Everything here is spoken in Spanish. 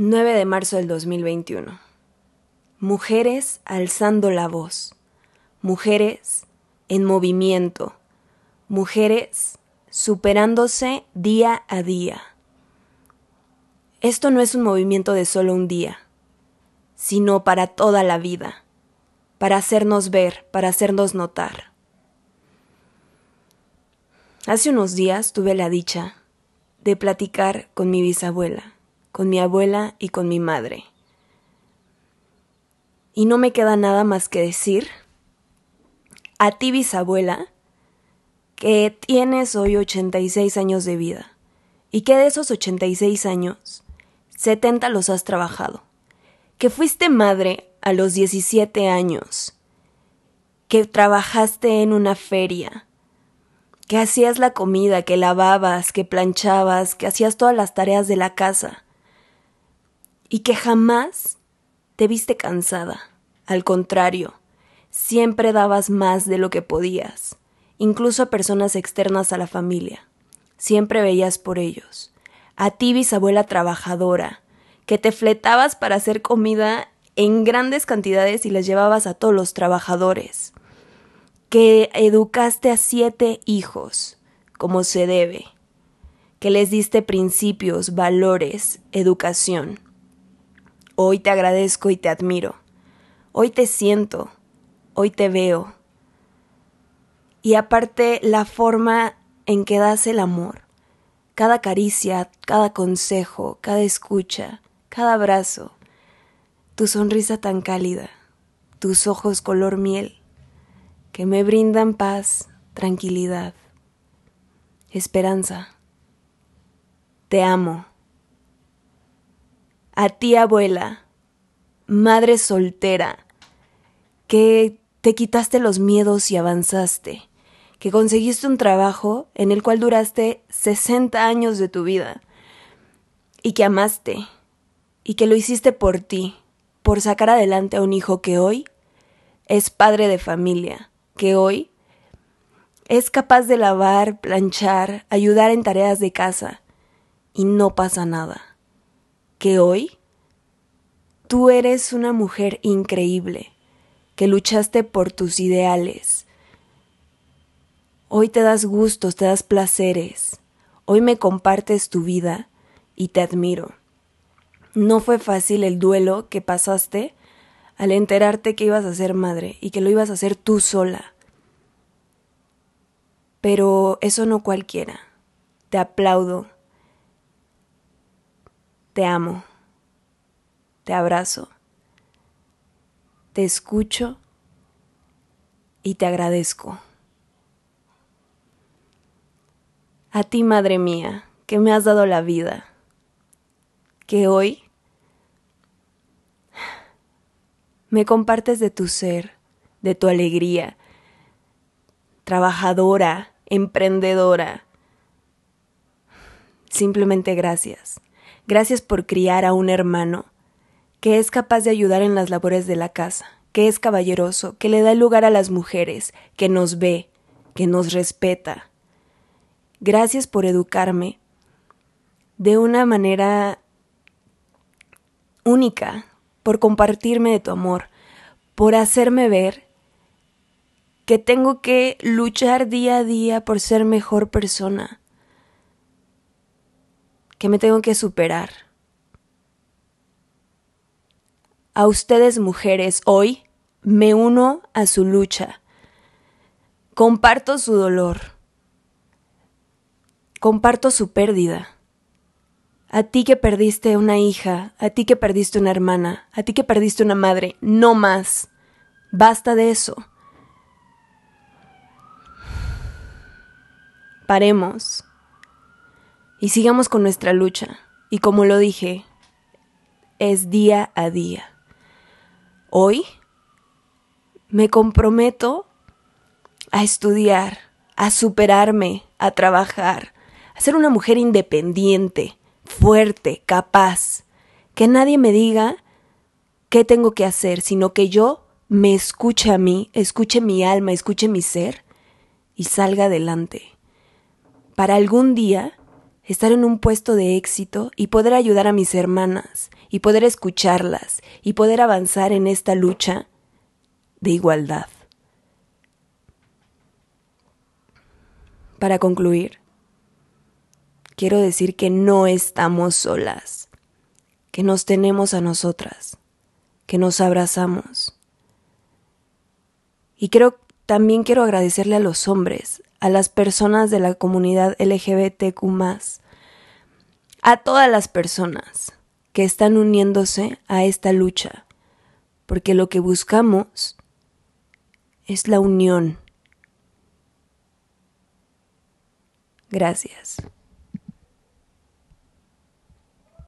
9 de marzo del 2021. Mujeres alzando la voz. Mujeres en movimiento. Mujeres superándose día a día. Esto no es un movimiento de solo un día, sino para toda la vida, para hacernos ver, para hacernos notar. Hace unos días tuve la dicha de platicar con mi bisabuela con mi abuela y con mi madre. Y no me queda nada más que decir a ti bisabuela que tienes hoy 86 años de vida y que de esos 86 años 70 los has trabajado, que fuiste madre a los 17 años, que trabajaste en una feria, que hacías la comida, que lavabas, que planchabas, que hacías todas las tareas de la casa, y que jamás te viste cansada. Al contrario, siempre dabas más de lo que podías, incluso a personas externas a la familia. Siempre veías por ellos. A ti, bisabuela trabajadora, que te fletabas para hacer comida en grandes cantidades y les llevabas a todos los trabajadores. Que educaste a siete hijos, como se debe. Que les diste principios, valores, educación Hoy te agradezco y te admiro. Hoy te siento. Hoy te veo. Y aparte la forma en que das el amor. Cada caricia, cada consejo, cada escucha, cada abrazo. Tu sonrisa tan cálida. Tus ojos color miel. Que me brindan paz, tranquilidad, esperanza. Te amo. A ti, abuela, madre soltera, que te quitaste los miedos y avanzaste, que conseguiste un trabajo en el cual duraste 60 años de tu vida, y que amaste, y que lo hiciste por ti, por sacar adelante a un hijo que hoy es padre de familia, que hoy es capaz de lavar, planchar, ayudar en tareas de casa, y no pasa nada que hoy tú eres una mujer increíble, que luchaste por tus ideales. Hoy te das gustos, te das placeres. Hoy me compartes tu vida y te admiro. No fue fácil el duelo que pasaste al enterarte que ibas a ser madre y que lo ibas a hacer tú sola. Pero eso no cualquiera. Te aplaudo te amo. Te abrazo. Te escucho y te agradezco. A ti, Madre mía, que me has dado la vida, que hoy me compartes de tu ser, de tu alegría, trabajadora, emprendedora. Simplemente gracias. Gracias por criar a un hermano que es capaz de ayudar en las labores de la casa, que es caballeroso, que le da lugar a las mujeres, que nos ve, que nos respeta. Gracias por educarme de una manera única, por compartirme de tu amor, por hacerme ver que tengo que luchar día a día por ser mejor persona, que me tengo que superar. A ustedes mujeres, hoy me uno a su lucha. Comparto su dolor. Comparto su pérdida. A ti que perdiste una hija, a ti que perdiste una hermana, a ti que perdiste una madre, no más. Basta de eso. Paremos y sigamos con nuestra lucha. Y como lo dije, es día a día. Hoy me comprometo a estudiar, a superarme, a trabajar, a ser una mujer independiente, fuerte, capaz. Que nadie me diga qué tengo que hacer, sino que yo me escuche a mí, escuche mi alma, escuche mi ser y salga adelante. Para algún día estar en un puesto de éxito y poder ayudar a mis hermanas y poder escucharlas y poder avanzar en esta lucha de igualdad. Para concluir, quiero decir que no estamos solas, que nos tenemos a nosotras, que nos abrazamos. Y creo también quiero agradecerle a los hombres, a las personas de la comunidad LGBTQ, a todas las personas que están uniéndose a esta lucha, porque lo que buscamos es la unión. Gracias.